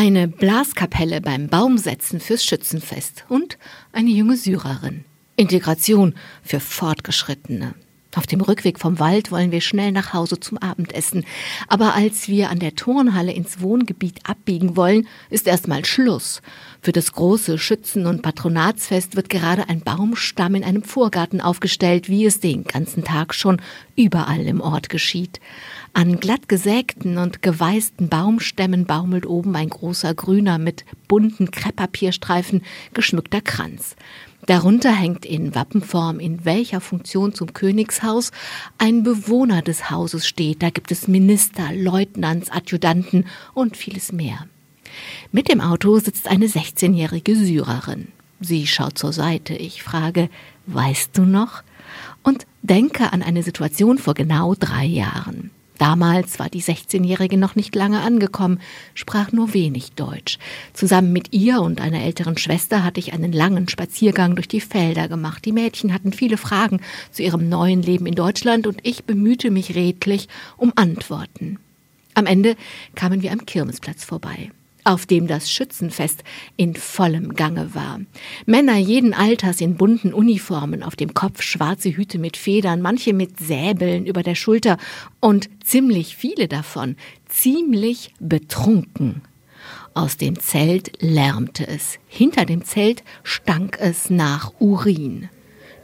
Eine Blaskapelle beim Baumsetzen fürs Schützenfest und eine junge Syrerin. Integration für Fortgeschrittene. Auf dem Rückweg vom Wald wollen wir schnell nach Hause zum Abendessen. Aber als wir an der Turnhalle ins Wohngebiet abbiegen wollen, ist erstmal Schluss. Für das große Schützen- und Patronatsfest wird gerade ein Baumstamm in einem Vorgarten aufgestellt, wie es den ganzen Tag schon überall im Ort geschieht. An glatt gesägten und geweißten Baumstämmen baumelt oben ein großer grüner mit bunten Krepppapierstreifen geschmückter Kranz. Darunter hängt in Wappenform, in welcher Funktion zum Königshaus ein Bewohner des Hauses steht. Da gibt es Minister, Leutnants, Adjutanten und vieles mehr. Mit dem Auto sitzt eine 16-jährige Syrerin. Sie schaut zur Seite. Ich frage, weißt du noch? Und denke an eine Situation vor genau drei Jahren. Damals war die 16-Jährige noch nicht lange angekommen, sprach nur wenig Deutsch. Zusammen mit ihr und einer älteren Schwester hatte ich einen langen Spaziergang durch die Felder gemacht. Die Mädchen hatten viele Fragen zu ihrem neuen Leben in Deutschland und ich bemühte mich redlich um Antworten. Am Ende kamen wir am Kirmesplatz vorbei auf dem das Schützenfest in vollem Gange war. Männer jeden Alters in bunten Uniformen, auf dem Kopf schwarze Hüte mit Federn, manche mit Säbeln über der Schulter und ziemlich viele davon ziemlich betrunken. Aus dem Zelt lärmte es, hinter dem Zelt stank es nach Urin.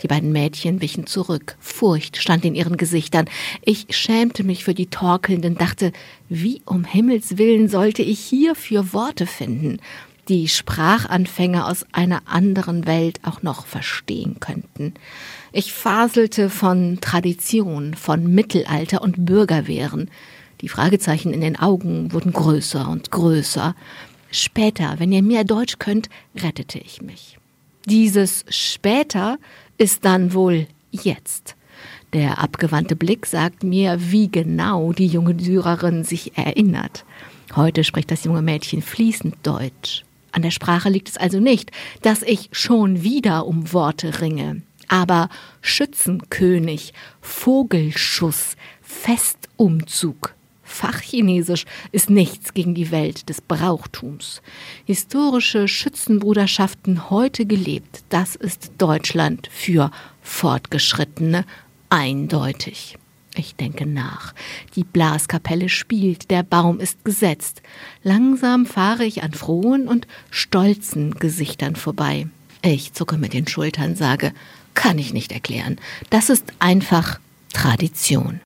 Die beiden Mädchen wichen zurück. Furcht stand in ihren Gesichtern. Ich schämte mich für die Torkelnden, dachte, wie um Himmels willen sollte ich hierfür Worte finden, die Sprachanfänger aus einer anderen Welt auch noch verstehen könnten. Ich faselte von Tradition, von Mittelalter und Bürgerwehren. Die Fragezeichen in den Augen wurden größer und größer. Später, wenn ihr mehr Deutsch könnt, rettete ich mich. Dieses später ist dann wohl jetzt. Der abgewandte Blick sagt mir, wie genau die junge Syrerin sich erinnert. Heute spricht das junge Mädchen fließend Deutsch. An der Sprache liegt es also nicht, dass ich schon wieder um Worte ringe. Aber Schützenkönig, Vogelschuss, Festumzug, Fachchinesisch ist nichts gegen die Welt des Brauchtums. Historische Schützenbruderschaften heute gelebt, das ist Deutschland für Fortgeschrittene eindeutig. Ich denke nach. Die Blaskapelle spielt, der Baum ist gesetzt. Langsam fahre ich an frohen und stolzen Gesichtern vorbei. Ich zucke mit den Schultern, sage, kann ich nicht erklären. Das ist einfach Tradition.